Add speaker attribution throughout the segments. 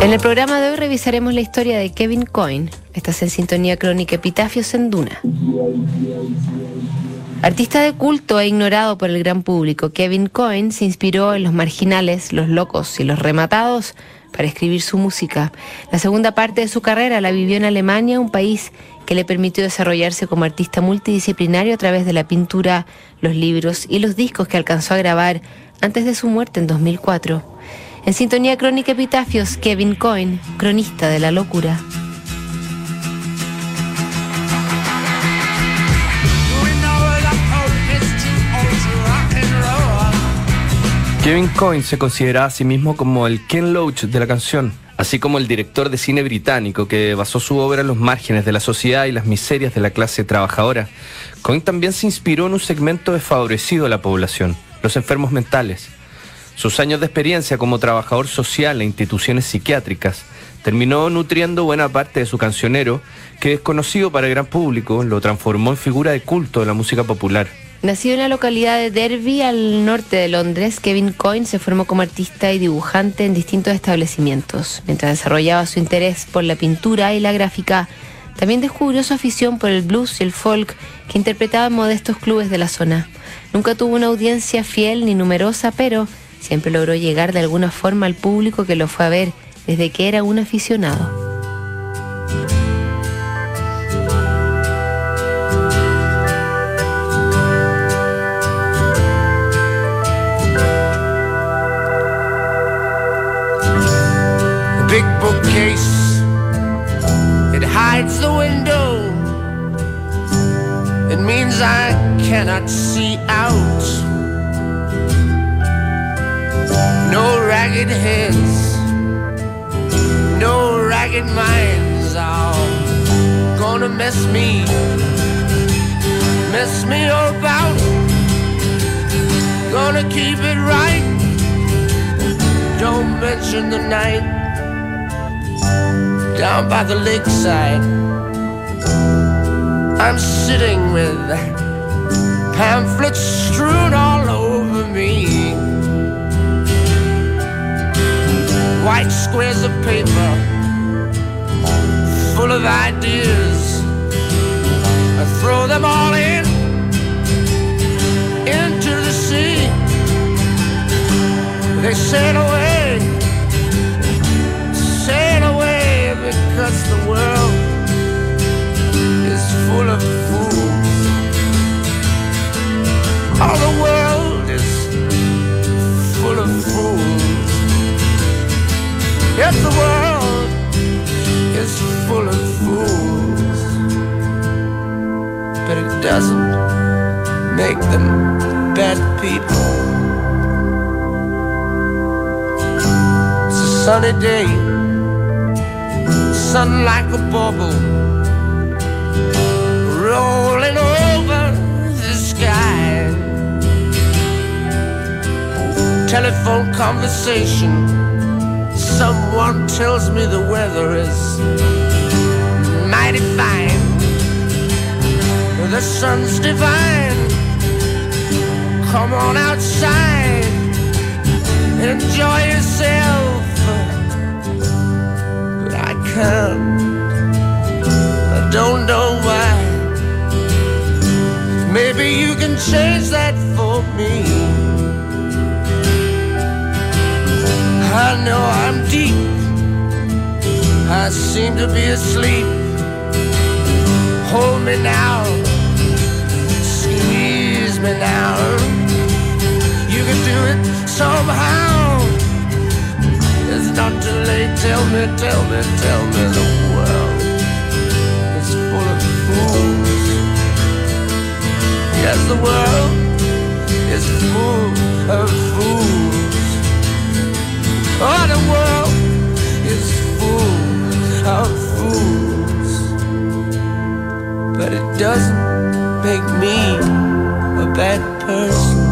Speaker 1: En el programa de hoy revisaremos la historia de Kevin Coyne. Estás en sintonía crónica Epitafios en Duna. Artista de culto e ignorado por el gran público, Kevin Coyne se inspiró en los marginales, los locos y los rematados para escribir su música. La segunda parte de su carrera la vivió en Alemania, un país que le permitió desarrollarse como artista multidisciplinario a través de la pintura, los libros y los discos que alcanzó a grabar antes de su muerte en 2004. En sintonía crónica epitafios, Kevin Coyne, cronista de la locura.
Speaker 2: Kevin Coyne se considera a sí mismo como el Ken Loach de la canción, así como el director de cine británico que basó su obra en los márgenes de la sociedad y las miserias de la clase trabajadora. Coyne también se inspiró en un segmento desfavorecido de la población, los enfermos mentales. Sus años de experiencia como trabajador social en instituciones psiquiátricas terminó nutriendo buena parte de su cancionero, que desconocido para el gran público, lo transformó en figura de culto de la música popular.
Speaker 1: Nacido en la localidad de Derby, al norte de Londres, Kevin Coyne se formó como artista y dibujante en distintos establecimientos. Mientras desarrollaba su interés por la pintura y la gráfica, también descubrió su afición por el blues y el folk que interpretaba en modestos clubes de la zona. Nunca tuvo una audiencia fiel ni numerosa, pero siempre logró llegar de alguna forma al público que lo fue a ver desde que era un aficionado.
Speaker 3: big bookcase. It hides the window. It means I cannot see out. No ragged heads, no ragged minds are gonna mess me, mess me about. Gonna keep it right. Don't mention the night down by the lakeside. I'm sitting with pamphlets strewn all over me. White squares of paper full of ideas. I throw them all in into the sea. They sail away, sail away because the world is full of fools. It's day sun like a bubble rolling over the sky. Telephone conversation. Someone tells me the weather is mighty fine. The sun's divine. Come on outside. Enjoy can't. I don't know why. Maybe you can change that for me. I know I'm deep. I seem to be asleep. Hold me now. Squeeze me now. You can do it somehow not too late. Tell me, tell me, tell me the world is full of fools. Yes, the world is full of fools. Oh, the world is full of fools. But it doesn't make me a bad person.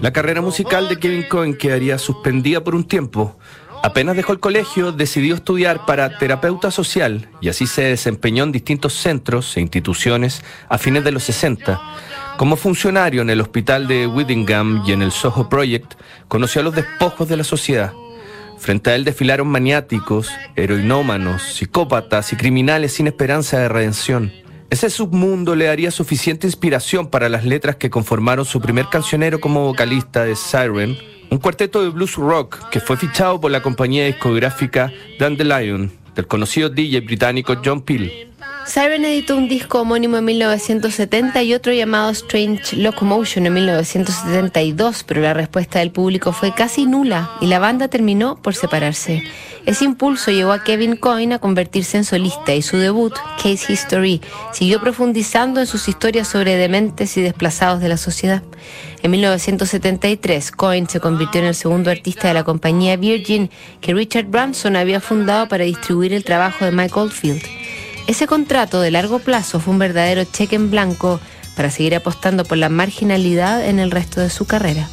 Speaker 2: La carrera musical de Kevin Cohen quedaría suspendida por un tiempo. Apenas dejó el colegio, decidió estudiar para terapeuta social y así se desempeñó en distintos centros e instituciones a fines de los 60. Como funcionario en el hospital de Whittingham y en el Soho Project, conoció a los despojos de la sociedad. Frente a él desfilaron maniáticos, heroinómanos, psicópatas y criminales sin esperanza de redención. Ese submundo le daría suficiente inspiración para las letras que conformaron su primer cancionero como vocalista de Siren, un cuarteto de blues rock que fue fichado por la compañía discográfica Dandelion, del conocido DJ británico John Peel.
Speaker 1: Siren editó un disco homónimo en 1970 y otro llamado Strange Locomotion en 1972, pero la respuesta del público fue casi nula y la banda terminó por separarse. Ese impulso llevó a Kevin Coyne a convertirse en solista y su debut, Case History, siguió profundizando en sus historias sobre dementes y desplazados de la sociedad. En 1973, Coyne se convirtió en el segundo artista de la compañía Virgin que Richard Branson había fundado para distribuir el trabajo de Mike Oldfield. Ese contrato de largo plazo fue un verdadero cheque en blanco para seguir apostando por la marginalidad en el resto de su carrera.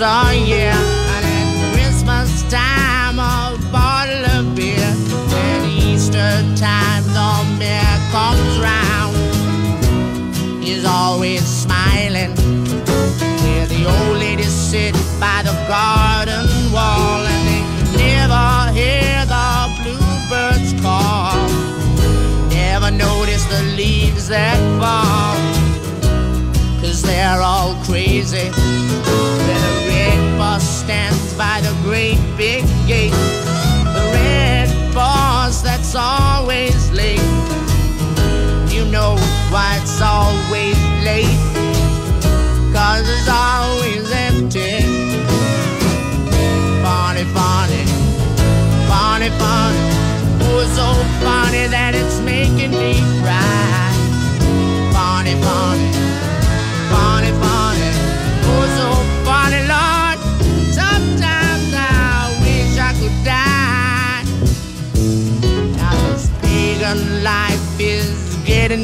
Speaker 4: A year. And at Christmas time, a bottle of beer. And Easter time, the mayor comes round. He's always smiling. Where the old ladies sit by the garden wall. And they never hear the bluebirds call. Never notice the leaves that fall cause they're all crazy. Bus stands by the great big gate, the red bus that's always late. You know why it's always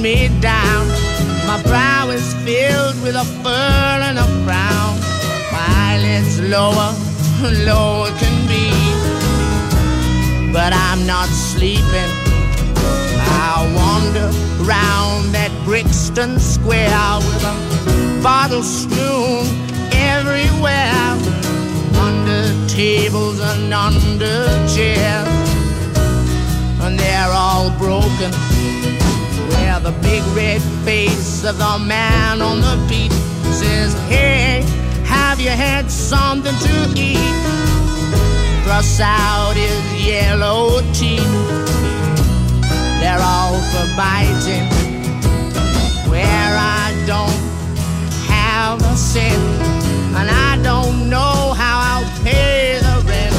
Speaker 4: me down. My brow is filled with a furl and a frown. While it's lower, lower can be. But I'm not sleeping. I wander round that Brixton Square with a bottles strewn everywhere, under tables and under chairs, and they're all broken. The big red face of the man on the beat says, Hey, have you had something to eat? Thrust out his yellow teeth. They're all for biting. Where I don't have a cent, and I don't know how I'll pay the rent.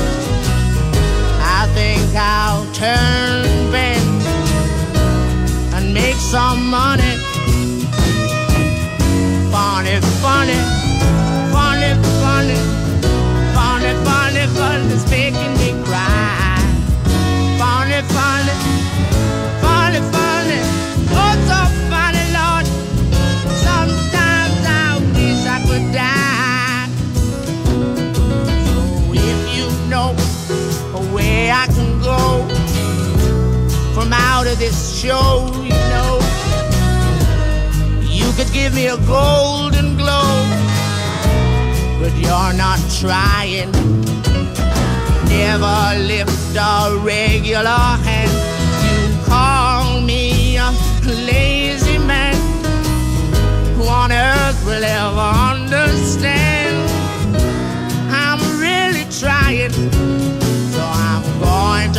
Speaker 4: I think I'll turn and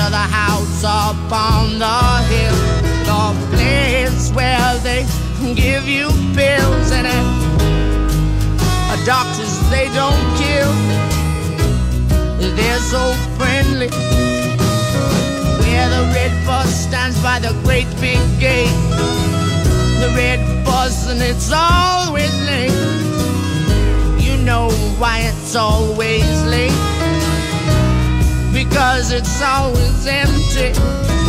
Speaker 4: to the house up on the hill, the place where they give you pills and uh, doctors they don't kill. they're so friendly. Where the red bus stands by the great big gate. The red bus and it's always late. You know why it's always late. Because it's always empty.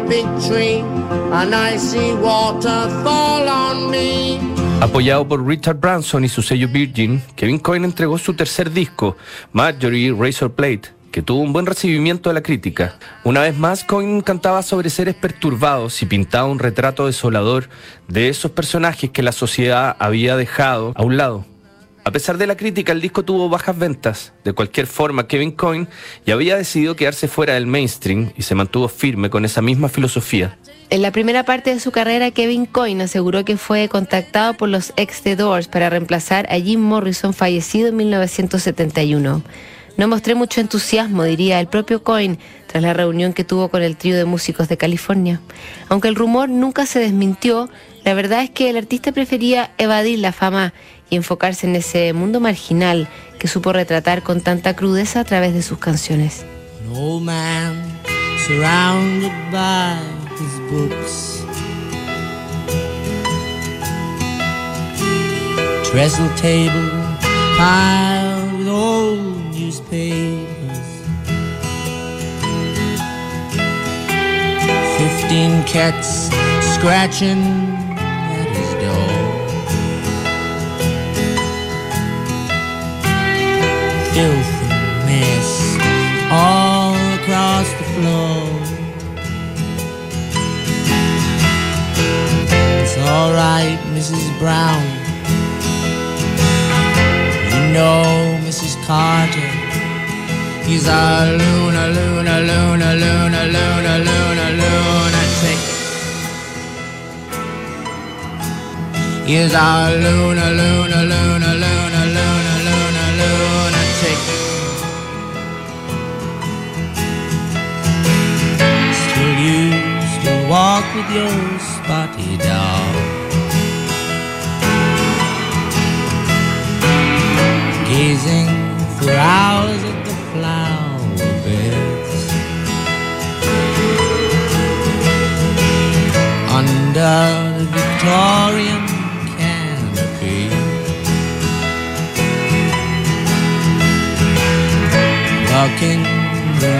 Speaker 4: Big tree, on me.
Speaker 2: Apoyado por Richard Branson y su sello Virgin, Kevin Coyne entregó su tercer disco, Marjorie Razor Plate, que tuvo un buen recibimiento de la crítica. Una vez más, Coyne cantaba sobre seres perturbados y pintaba un retrato desolador de esos personajes que la sociedad había dejado a un lado. A pesar de la crítica, el disco tuvo bajas ventas. De cualquier forma, Kevin Coyne ya había decidido quedarse fuera del mainstream y se mantuvo firme con esa misma filosofía.
Speaker 1: En la primera parte de su carrera, Kevin Coyne aseguró que fue contactado por los ex The Doors para reemplazar a Jim Morrison, fallecido en 1971. No mostré mucho entusiasmo, diría el propio Coyne, tras la reunión que tuvo con el trío de músicos de California. Aunque el rumor nunca se desmintió, la verdad es que el artista prefería evadir la fama y enfocarse en ese mundo marginal que supo retratar con tanta crudeza a través de sus canciones.
Speaker 4: An old man surrounded by his books. Trestle table piled with old newspapers. Fifteen cats scratching Filth and mess all across the floor. It's alright, Mrs. Brown. You know, Mrs. Carter. He's a Luna, Luna, Luna, Luna, Luna, Luna, lunatic. He's a Luna, Luna, Luna, Luna, Luna, walk with your spotty dog. Gazing for hours at the flower beds. Under the Victorian canopy. Walking the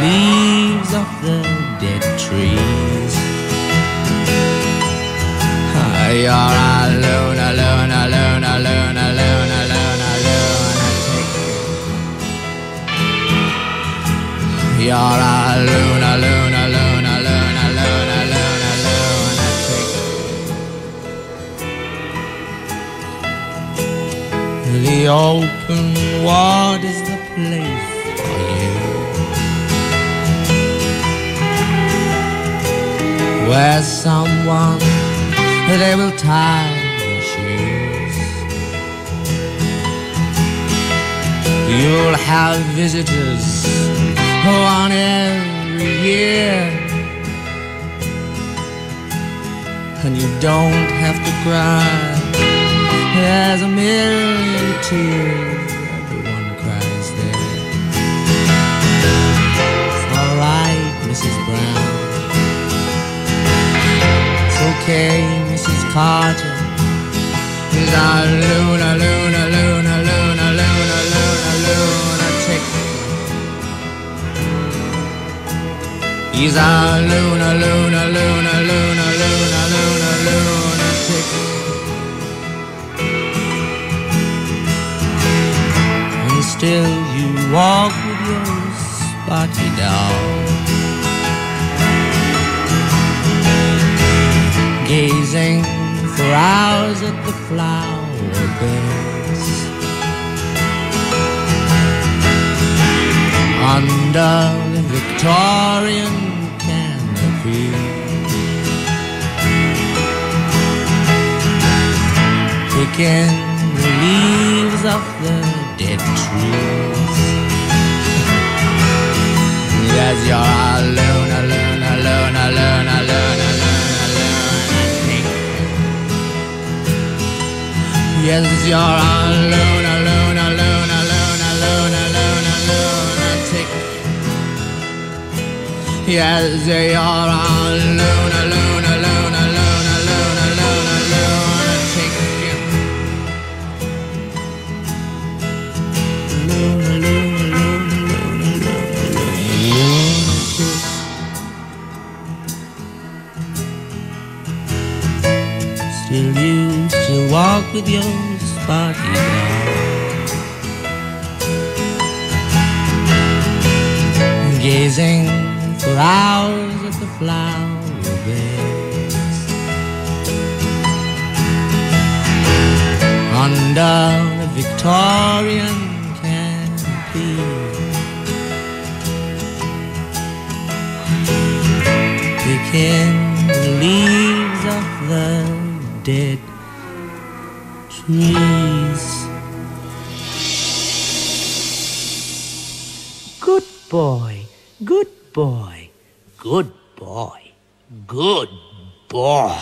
Speaker 4: Ah, You're alone, alone, alone, alone, alone, alone, lunatic. You're alone, lunatic. The open ward is the place for you. Where someone they will tie your shoes. You'll have visitors on every year. And you don't have to cry. There's a million tears. Everyone cries there. It's alright, Mrs. Brown. Okay, Mrs. Carter. He's a Luna, Luna, Luna, Luna, Luna, Luna, lunatic. He's a Luna, Luna, Luna, Luna, Luna, Luna, lunatic. And still you walk with your party doll. Gazing for hours at the flower beds. Under the Victorian canopy. Picking the leaves off the dead trees. Yes, you're alone, ah, alone, ah, alone, ah, alone, alone, alone, Yes, you're alone, alone, alone, alone, alone, alone, alone. I think. Yes, you're alone, alone, alone, with your spotty dog. Gazing for hours at the flower beds. Under the Victorian canopy. Picking the leaves of the dead Good boy, good boy, good boy, good boy.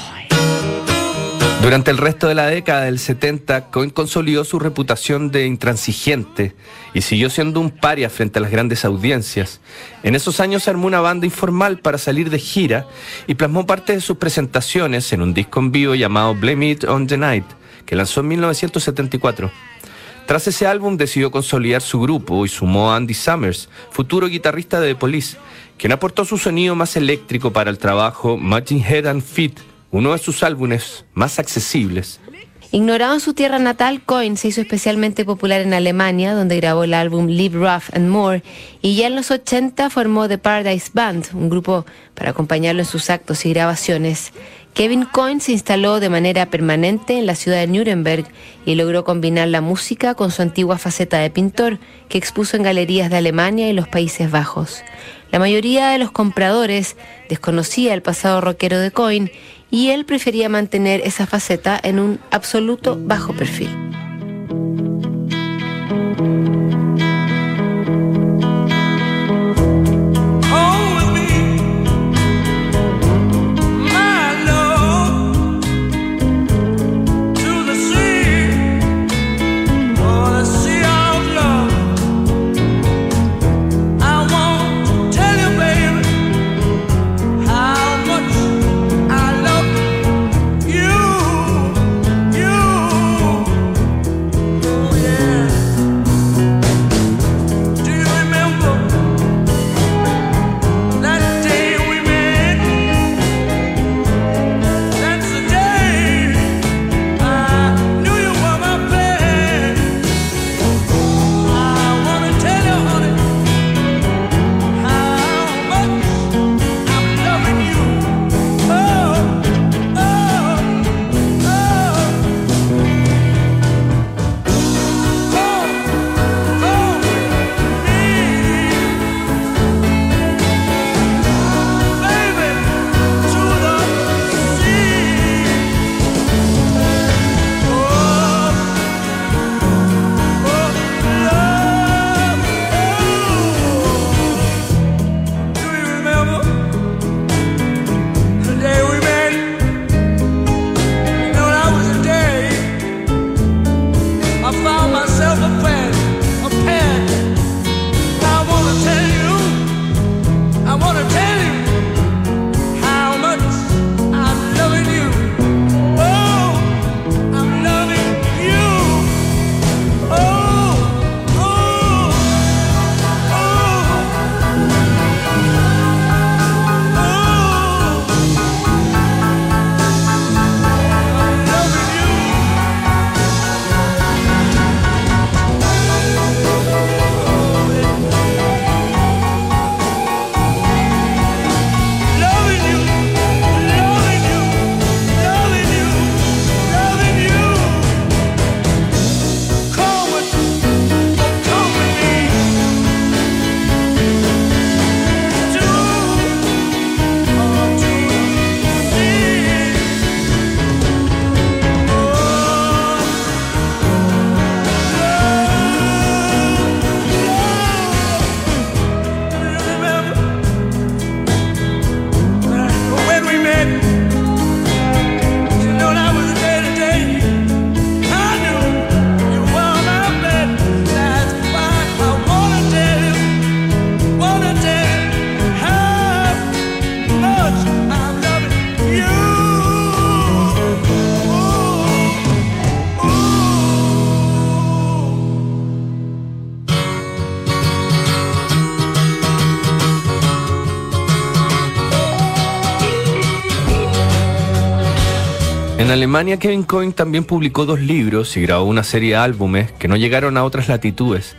Speaker 2: Durante el resto de la década del 70, Cohen consolidó su reputación de intransigente y siguió siendo un paria frente a las grandes audiencias. En esos años armó una banda informal para salir de gira y plasmó parte de sus presentaciones en un disco en vivo llamado Blame It on the Night, que lanzó en 1974. Tras ese álbum decidió consolidar su grupo y sumó a Andy Summers, futuro guitarrista de The Police, quien aportó su sonido más eléctrico para el trabajo Machine Head and Feet, uno de sus álbumes más accesibles.
Speaker 1: Ignorado en su tierra natal, Cohen se hizo especialmente popular en Alemania, donde grabó el álbum Live Rough and More, y ya en los 80 formó The Paradise Band, un grupo para acompañarlo en sus actos y grabaciones. Kevin Cohen se instaló de manera permanente en la ciudad de Nuremberg y logró combinar la música con su antigua faceta de pintor, que expuso en galerías de Alemania y los Países Bajos. La mayoría de los compradores desconocía el pasado rockero de Cohen y él prefería mantener esa faceta en un absoluto bajo perfil.
Speaker 2: En Alemania, Kevin Coyne también publicó dos libros y grabó una serie de álbumes que no llegaron a otras latitudes.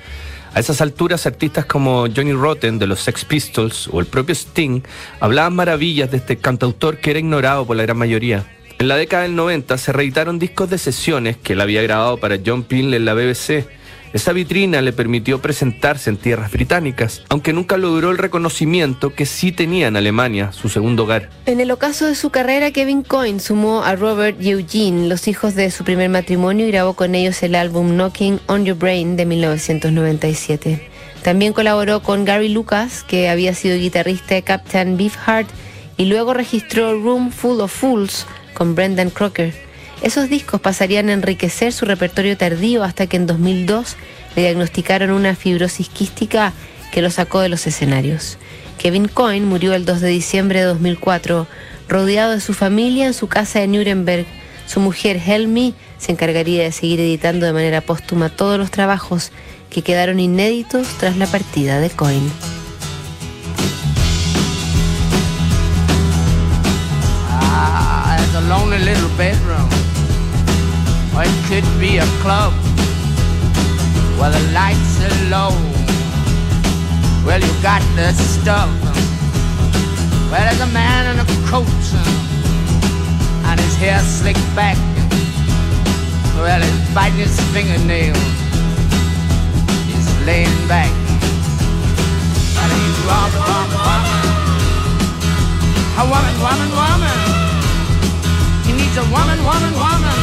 Speaker 2: A esas alturas, artistas como Johnny Rotten de los Sex Pistols o el propio Sting hablaban maravillas de este cantautor que era ignorado por la gran mayoría. En la década del 90 se reeditaron discos de sesiones que él había grabado para John Peel en la BBC esa vitrina le permitió presentarse en tierras británicas, aunque nunca logró el reconocimiento que sí tenía en Alemania, su segundo hogar.
Speaker 1: En el ocaso de su carrera, Kevin Coyne sumó a Robert y Eugene, los hijos de su primer matrimonio, y grabó con ellos el álbum Knocking on Your Brain de 1997. También colaboró con Gary Lucas, que había sido guitarrista de Captain Beefheart, y luego registró Room Full of Fools con Brendan Crocker. Esos discos pasarían a enriquecer su repertorio tardío hasta que en 2002 le diagnosticaron una fibrosis quística que lo sacó de los escenarios. Kevin Coyne murió el 2 de diciembre de 2004, rodeado de su familia en su casa de Nuremberg. Su mujer Helmi se encargaría de seguir editando de manera póstuma todos los trabajos que quedaron inéditos tras la partida de Coyne.
Speaker 4: Ah, Or it could be a club where the lights are low. Well, you got the stuff. Well, there's a man in a coat and his hair slicked back. Well, he's biting his fingernail. He's laying back. And he's woman, woman, woman. A woman, woman, woman. He needs a woman, woman, woman.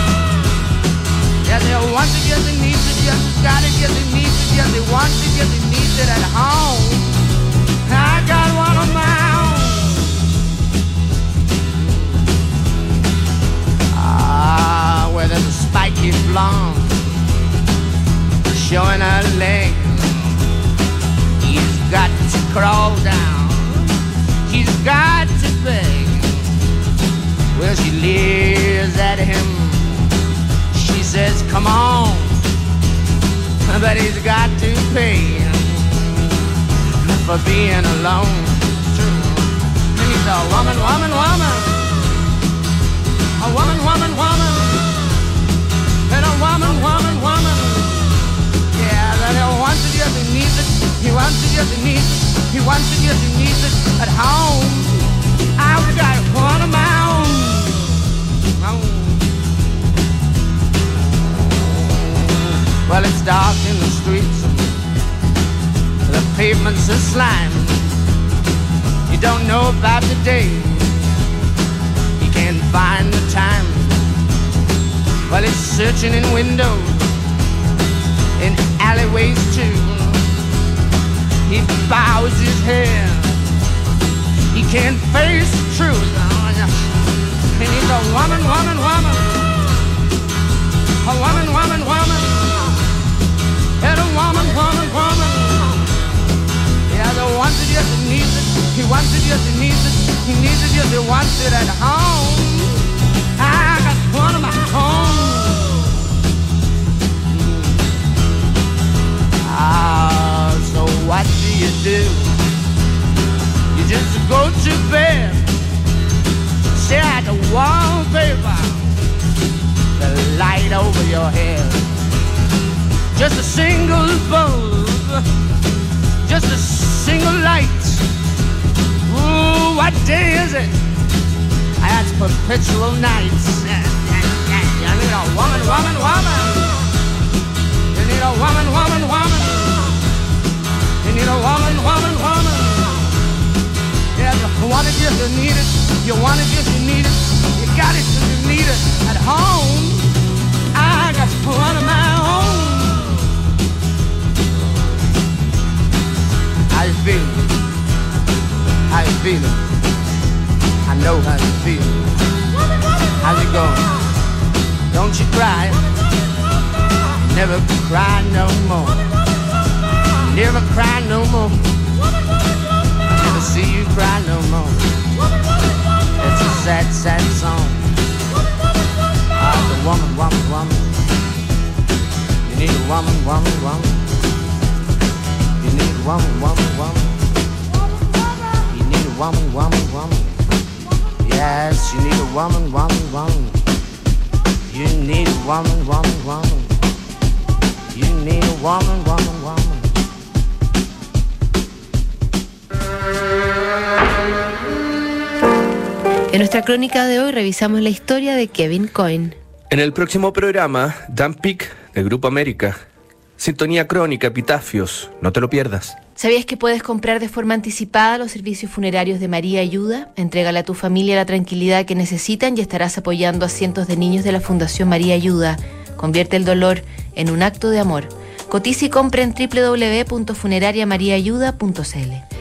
Speaker 4: Yeah, they want to get the needs it, just gotta get the needs it, yeah, they want to get the needs it at home. I got one of my own. Ah, where there's a spiky blonde showing her leg. He's got to crawl down. He's got to beg. Well, she leers at him says, come on, but he's got to pay for being alone. He's a woman, woman, woman, a woman, woman, woman, and a woman, woman, woman. Yeah, that he wants to get he needs it. He wants to get he needs it. He wants to get he needs it at home. I've got one of my own. Well, it's dark in the streets, the pavements are slime. You don't know about the day, you can't find the time. Well, it's searching in windows, in alleyways too. He bows his head, he can't face the truth. And he's a woman, woman, woman, a woman, woman, woman woman, woman, woman. Yeah, the wants it, yes, he needs it. He wants it, yes, he needs it. He needs it, yes, he wants it at home. I got one of my own. Ah, so what do you do? You just go to bed, stare at the wallpaper, the light over your head just a single bulb, just a single light. Ooh, what day is it? That's perpetual nights. You need a woman. Sad, sad song. Ah, the woman, woman, woman. You need a woman, woman, woman You need a woman, woman, woman. You need a woman, woman, woman. Yes, you need a woman, woman, woman. You need a woman, woman, woman. You need a woman, woman, woman.
Speaker 1: En nuestra crónica de hoy revisamos la historia de Kevin Coyne.
Speaker 2: En el próximo programa, Dan Pick, del Grupo América. Sintonía crónica, epitafios, no te lo pierdas.
Speaker 1: ¿Sabías que puedes comprar de forma anticipada los servicios funerarios de María Ayuda? Entrégale a tu familia la tranquilidad que necesitan y estarás apoyando a cientos de niños de la Fundación María Ayuda. Convierte el dolor en un acto de amor. Cotiza y compra en www.funerariamariaayuda.cl.